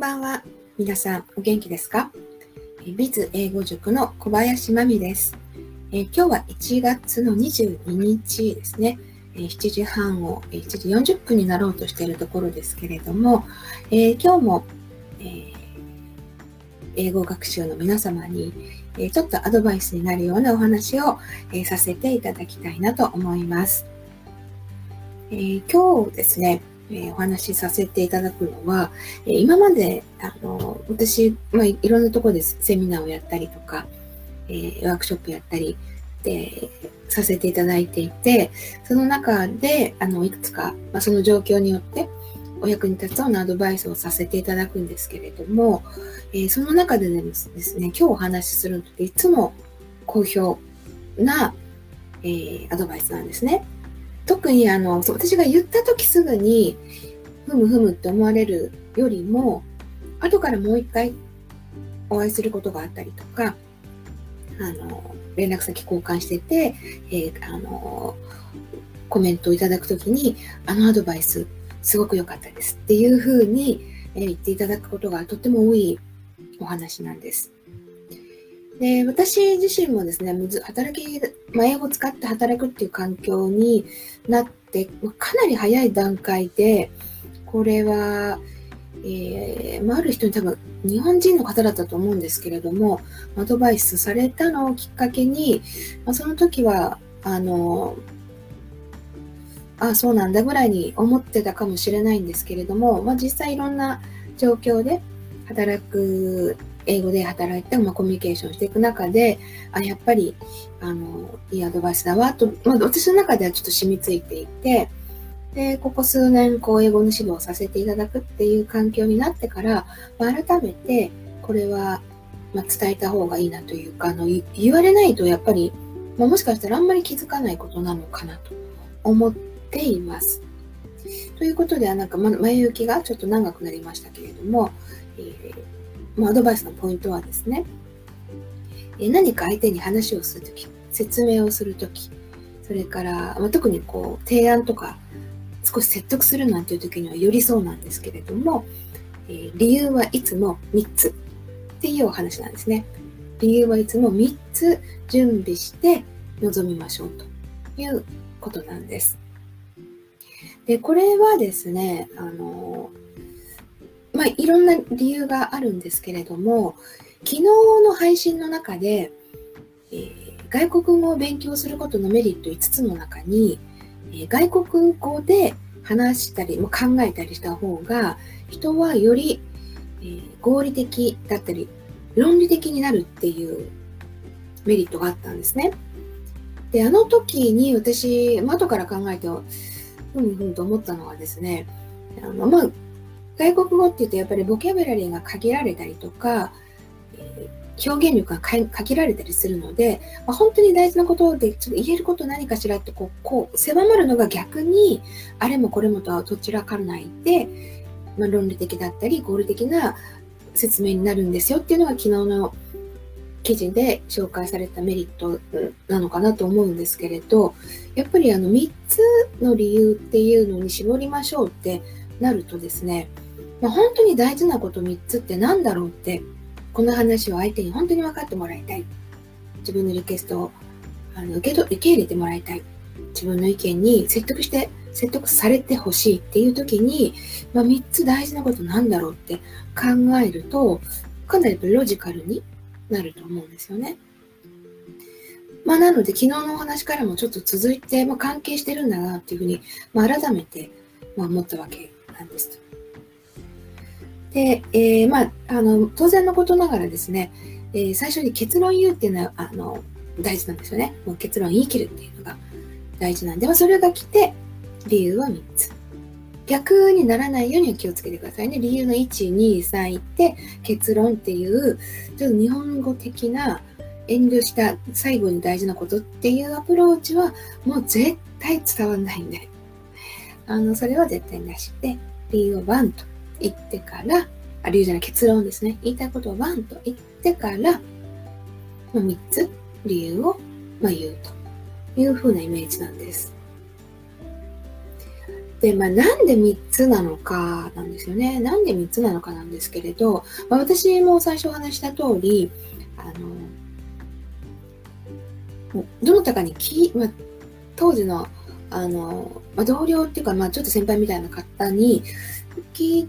んばんは。皆さん、お元気ですか？ビズ英語塾の小林真美です。え今日は1月の22日ですねえ。7時半を7時40分になろうとしているところですけれども、え今日も、えー、英語学習の皆様に、えちょっとアドバイスになるようなお話を、えさせていただきたいなと思います。え今日ですね、えお話しさせていただくのは、え今まで、あの、私、まあ、いろんなところでセミナーをやったりとか、え、ワークショップやったり、で、させていただいていて、その中で、あの、いくつか、まあ、その状況によって、お役に立つようなアドバイスをさせていただくんですけれども、え、その中でですね、今日お話しするのっていつも好評な、え、アドバイスなんですね。特にあの、私が言った時すぐに、ふむふむって思われるよりも、後からもう一回お会いすることがあったりとか、あの、連絡先交換してて、えー、あの、コメントをいただくときに、あのアドバイス、すごく良かったですっていうふうに、え、言っていただくことがとっても多いお話なんです。で、私自身もですね、働き、まあ、英語を使って働くっていう環境になって、かなり早い段階で、これは、えー、まあ、ある人に多分日本人の方だったと思うんですけれども、アドバイスされたのをきっかけに、まあ、その時は、あの、あそうなんだぐらいに思ってたかもしれないんですけれども、まあ、実際いろんな状況で働く英語で働いて、まあ、コミュニケーションしていく中で、あ、やっぱり、あの、いいアドバイスだわ、と、まあ、私の中ではちょっと染みついていて、で、ここ数年、こう、英語の指導をさせていただくっていう環境になってから、まあ、改めて、これは、まあ、伝えた方がいいなというか、あの、言われないと、やっぱり、まあ、もしかしたらあんまり気づかないことなのかなと思っています。ということでは、なんか、前行きがちょっと長くなりましたけれども、えーまあ、アドバイスのポイントはですね、え何か相手に話をするとき、説明をするとき、それから、まあ、特にこう、提案とか、少し説得するなんていう時にはよりそうなんですけれども、えー、理由はいつも3つっていうお話なんですね。理由はいつも3つ準備して臨みましょうということなんです。で、これはですね、あの、まあ、いろんな理由があるんですけれども、昨日の配信の中で、えー、外国語を勉強することのメリット5つの中に、えー、外国語で話したり、考えたりした方が、人はより、えー、合理的だったり、論理的になるっていうメリットがあったんですね。で、あの時に私、後から考えて、ふんふんと思ったのはですね、あの、まあ、外国語って言うとやっぱりボキャブラリーが限られたりとか、え、表現力が限られたりするので、まあ、本当に大事なことでちょっと言えること何かしらってこうこう狭まるのが逆にあれもこれもとはどちらかないで、まあ、論理的だったり合理的な説明になるんですよっていうのが昨日の記事で紹介されたメリットなのかなと思うんですけれどやっぱりあの3つの理由っていうのに絞りましょうってなるとですねまあ、本当に大事なこと3つって何だろうって、この話を相手に本当に分かってもらいたい。自分のリクエストをあの受け受け入れてもらいたい。自分の意見に説得して、説得されてほしいっていう時に、まあ、3つ大事なことなんだろうって考えると、かなりロジカルになると思うんですよね。まあ、なので、昨日のお話からもちょっと続いて、まあ、関係してるんだなっていうふうに、まあ、改めて、まあ、思ったわけなんです。で、えー、まあ、あの、当然のことながらですね、えー、最初に結論言うっていうのは、あの、大事なんですよね。もう結論言い切るっていうのが大事なんで、まあ、それが来て、理由は3つ。逆にならないように気をつけてくださいね。理由の1、2、3って、結論っていう、ちょっと日本語的な遠慮した最後に大事なことっていうアプローチは、もう絶対伝わんないんで。あの、それは絶対なしで、理由を1と言ってから、あ、理由じゃない結論ですね。言いたいことをワンと言ってから、ま、3つ理由を、まあ、言うというふうなイメージなんです。で、まあ、なんで3つなのかなんですよね。なんで3つなのかなんですけれど、まあ、私も最初お話した通り、あの、どなたかにき、まあ、当時の、あの、まあ、同僚っていうか、まあ、ちょっと先輩みたいな方に聞い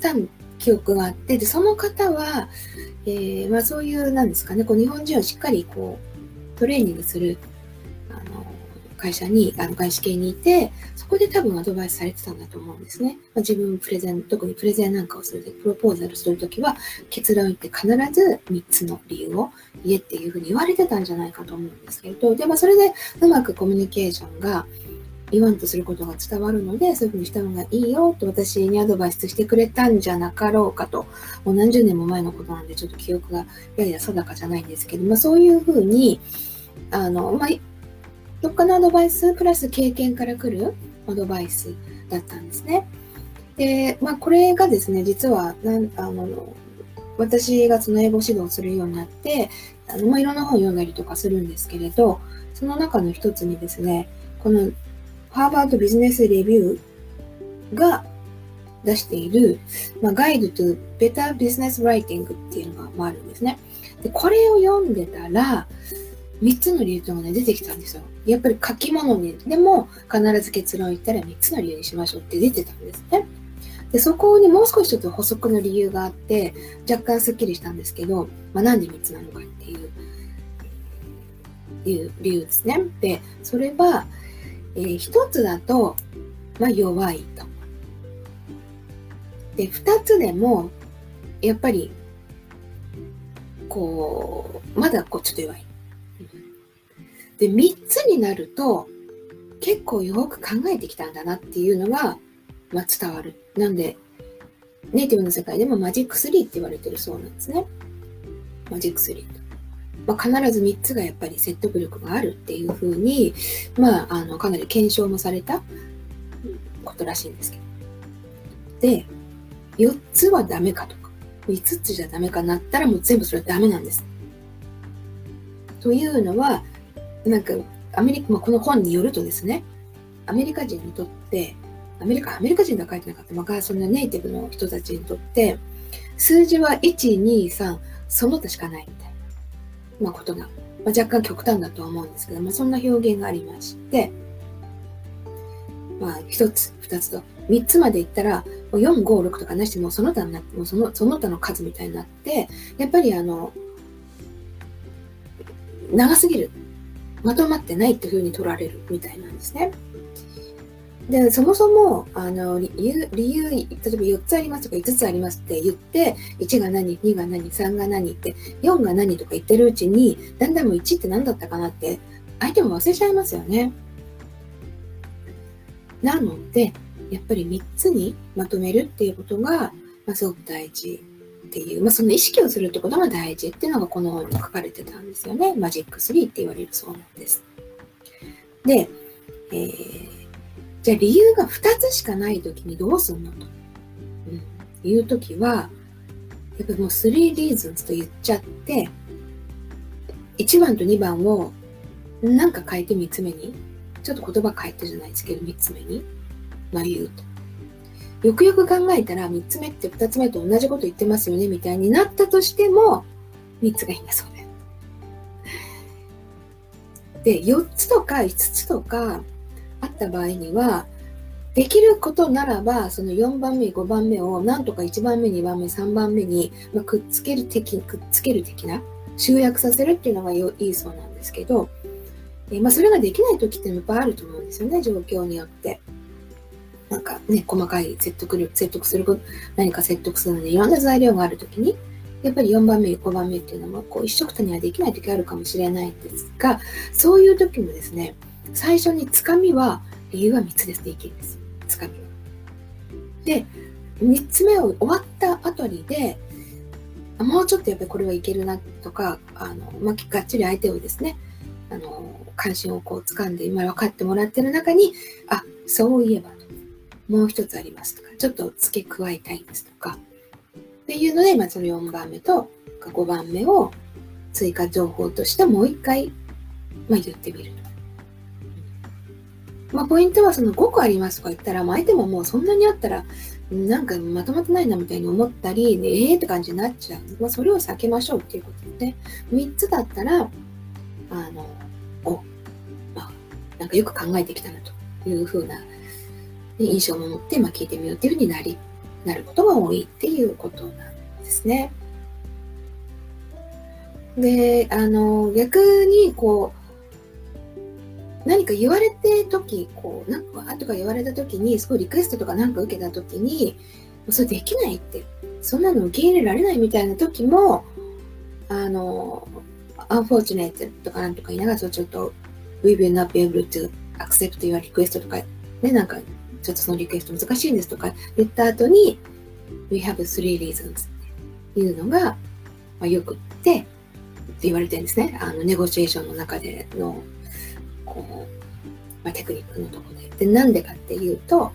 た記憶があって、で、その方は、えー、まあ、そういう、なんですかね、こう、日本人をしっかり、こう、トレーニングする、あの、会社に、あの、外資系にいて、そこで多分アドバイスされてたんだと思うんですね。まあ、自分プレゼン、特にプレゼンなんかをするとき、プロポーザルするときは、結論言って必ず3つの理由を言えっていうふうに言われてたんじゃないかと思うんですけれど、で、まあ、それでうまくコミュニケーションが、言わんとすることが伝わるので、そういうふうにした方がいいよと私にアドバイスしてくれたんじゃなかろうかと、もう何十年も前のことなんでちょっと記憶がやや定かじゃないんですけど、まあそういうふうに、あの、まあ、どっかのアドバイスプラス経験から来るアドバイスだったんですね。で、まあこれがですね、実は、なんあの、私がその英語指導するようになって、あのまあ、いろんな本を読んだりとかするんですけれど、その中の一つにですね、このハーバードビジネスレビューが出している、まあ、ガイド to Better Business Writing っていうのがあるんですね。で、これを読んでたら、3つの理由というのが、ね、出てきたんですよ。やっぱり書き物にでも必ず結論を言ったら3つの理由にしましょうって出てたんですね。で、そこにもう少しちょっと補足の理由があって、若干スッキリしたんですけど、まあ、なんで3つなのかっていう、いう理由ですね。で、それは、えー、一つだと、まあ、弱いと。で、二つでも、やっぱり、こう、まだこうちょっと弱い。で、三つになると、結構よく考えてきたんだなっていうのが、まあ、伝わる。なんで、ネイティブの世界でもマジック3って言われてるそうなんですね。マジック3。まあ、必ず3つがやっぱり説得力があるっていうふうに、まあ、あの、かなり検証もされたことらしいんですけど。で、4つはダメかとか、5つじゃダメかなったらもう全部それはダメなんです。というのは、なんか、アメリカ、まあ、この本によるとですね、アメリカ人にとって、アメリカ、アメリカ人が書いてなかった、まあ、そのネイティブの人たちにとって、数字は1、2、3、その他しかないみたいな。まあ、ことが、まあ、若干極端だとは思うんですけど、まあ、そんな表現がありまして、まあ、一つ、二つと、三つまでいったら、4、5、6とかなしでもその他になって、もその、その他の数みたいになって、やっぱりあの、長すぎる。まとまってないっていうふうに取られるみたいなんですね。で、そもそも、あの、理由、理由、例えば4つありますとか5つありますって言って、1が何、2が何、3が何って、4が何とか言ってるうちに、だんだんもう1って何だったかなって、相手も忘れちゃいますよね。なので、やっぱり3つにまとめるっていうことが、まあ、すごく大事っていう、まあ、その意識をするってことが大事っていうのがこの本に書かれてたんですよね。マジック3って言われるそうなんです。で、えーじゃあ理由が2つしかない時にどうすんのと、うん、いう時は、やっぱもう3 reasons と言っちゃって、1番と2番をなんか変えて3つ目に、ちょっと言葉変えてじゃないですけど3つ目に、まあ言うと。よくよく考えたら3つ目って2つ目と同じこと言ってますよねみたいになったとしても、3つがいいんだそうです。で、4つとか5つとかった場合には、できることならば、その4番目、5番目を、なんとか1番目、2番目、3番目に、まあ、くっつける的、くっつける的な、集約させるっていうのがいいそうなんですけど、えまあ、それができない時っていっぱいあると思うんですよね、状況によって。なんかね、細かい説得力、説得する、何か説得するのにいろんな材料がある時に、やっぱり4番目、5番目っていうのは、こう、一緒くたにはできない時あるかもしれないんですが、そういう時もですね、最初につかみは、理由は3つですでいけるんです。つかみは。で、3つ目を終わった後にで、もうちょっとやっぱりこれはいけるなとか、あの、まあ、がっちり相手をですね、あの、関心をこう掴んで今分かってもらってる中に、あ、そういえば、もう一つありますとか、ちょっと付け加えたいんですとか、っていうので、まあ、その4番目と5番目を追加情報としてもう一回、まあ、言ってみると。まあ、ポイントはその5個ありますとか言ったら、まあ、相手ももうそんなにあったら、なんかまとまってないなみたいに思ったり、ね、ええー、って感じになっちゃう。まあ、それを避けましょうっていうことでね。3つだったら、あの、お、まあ、なんかよく考えてきたなというふうな印象を持って、まあ、聞いてみようっていうふうになり、なることが多いっていうことなんですね。で、あの、逆に、こう、何か言われて時、こう、なんか、とか言われた時に、すごいリクエストとかなんか受けた時に、それできないって、そんなの受け入れられないみたいな時も、あの、unfortunate とかなんとか言いながら、ちょっと、we will not be able to accept your request とか、ね、なんか、ちょっとそのリクエスト難しいんですとか言った後に、we have three reasons っていうのが、まあ、よくって、って言われてるんですね。あの、ネゴシエーションの中での、こう、まあ、テクニックのところで。で、なんでかっていうと、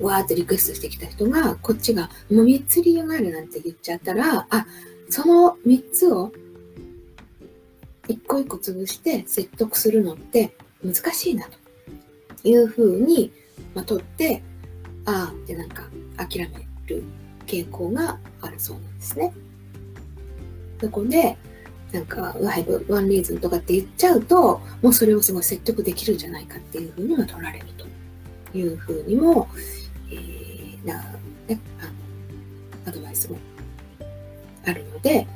わーってリクエストしてきた人が、こっちが、もう3つ理由があるなんて言っちゃったら、あ、その3つを一個一個潰して説得するのって難しいなというふうに、まあ、取って、ああってなんか諦める傾向があるそうなんですね。そこで、なんか、ワイブ、ワンリーズンとかって言っちゃうと、もうそれをすごい説得できるんじゃないかっていうふうには取られるというふうにも、えー、な、ね、あの、アドバイスもあるので、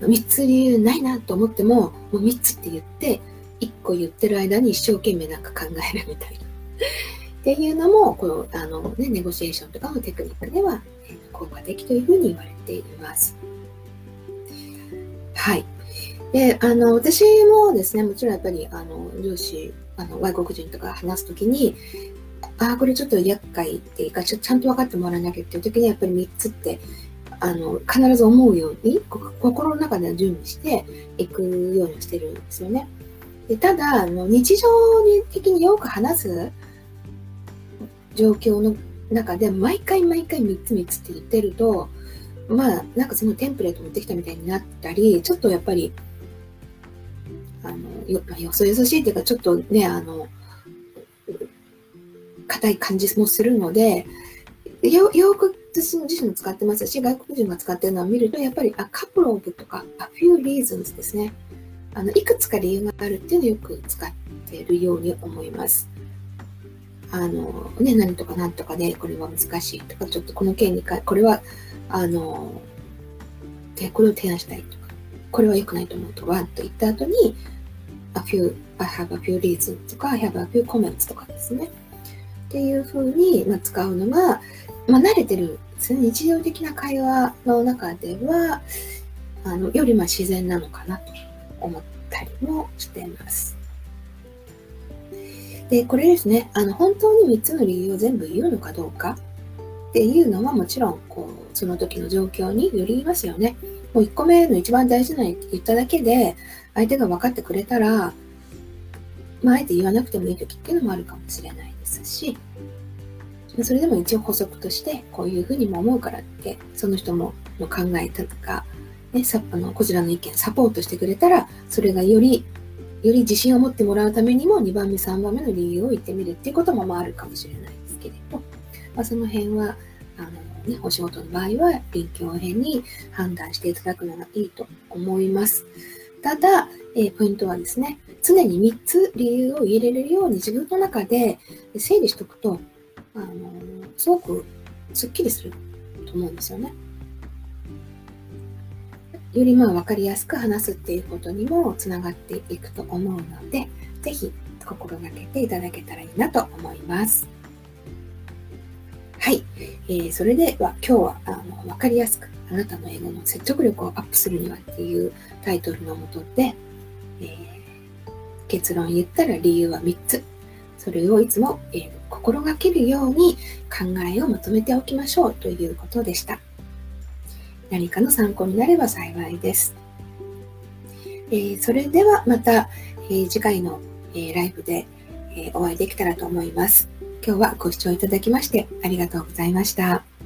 あの3つ理由ないなと思っても、もう3つって言って、1個言ってる間に一生懸命なんか考えるみたいな。っていうのも、この、あのね、ネゴシエーションとかのテクニックでは、効果的というふうに言われています。はい。で、あの、私もですね、もちろんやっぱり、あの、上司、あの、外国人とか話すときに、ああ、これちょっと厄介っていうかち、ちゃんと分かってもらわなきゃっていうときに、やっぱり3つって、あの、必ず思うように、心の中では準備していくようにしてるんですよね。でただ、あの日常的によく話す状況の中で、毎回毎回3つ3つって言ってると、まあ、なんかそのテンプレート持ってきたみたいになったり、ちょっとやっぱり、あの、よ、よそよそしいっていうか、ちょっとね、あの、硬い感じもするので、よ、よく私自身も使ってますし、外国人が使ってるのを見ると、やっぱり、あ、カプローブとか、a few reasons ですね。あの、いくつか理由があるっていうのをよく使っているように思います。あの、ね、何とか何とかで、これは難しいとか、ちょっとこの件にか、これはあの、で、これを提案したいとか、これは良くないと思うとか、と言った後に、a few, I have a few reasons とか、I have a few comments とかですね。っていうふうに、まあ、使うのが、まあ、慣れてる。日常的な会話の中では、あの、よりまあ自然なのかなと思ったりもしています。で、これですね、あの、本当に3つの理由を全部言うのかどうかっていうのはもちろん、こう、その時の状況によりますよね。もう1個目の一番大事な言っただけで、相手が分かってくれたら、まあ、あえて言わなくてもいい時っていうのもあるかもしれないですし、それでも一応補足として、こういうふうにも思うからって、その人もの考えたとか、ね、さあのこちらの意見サポートしてくれたら、それがより、より自信を持ってもらうためにも2番目、3番目の理由を言ってみるっていうこともまああるかもしれないですけれど、まあ、その辺は、あの、ね、お仕事の場合は臨機応変に判断していただくのがいいと思います。ただ、えー、ポイントはですね、常に3つ理由を入れれるように自分の中で整理しておくと、あのすごくすっきりすると思うんですよね。よりまあ分かりやすく話すっていうことにもつながっていくと思うので、ぜひ心がけていただけたらいいなと思います。えー、それでは今日はあの分かりやすくあなたの英語の説得力をアップするにはっていうタイトルのもとで、えー、結論言ったら理由は3つ。それをいつも、えー、心がけるように考えをまとめておきましょうということでした。何かの参考になれば幸いです。えー、それではまた、え、次回の、え、ライブで、えお会いできたらと思います。今日はご視聴いただきましてありがとうございました。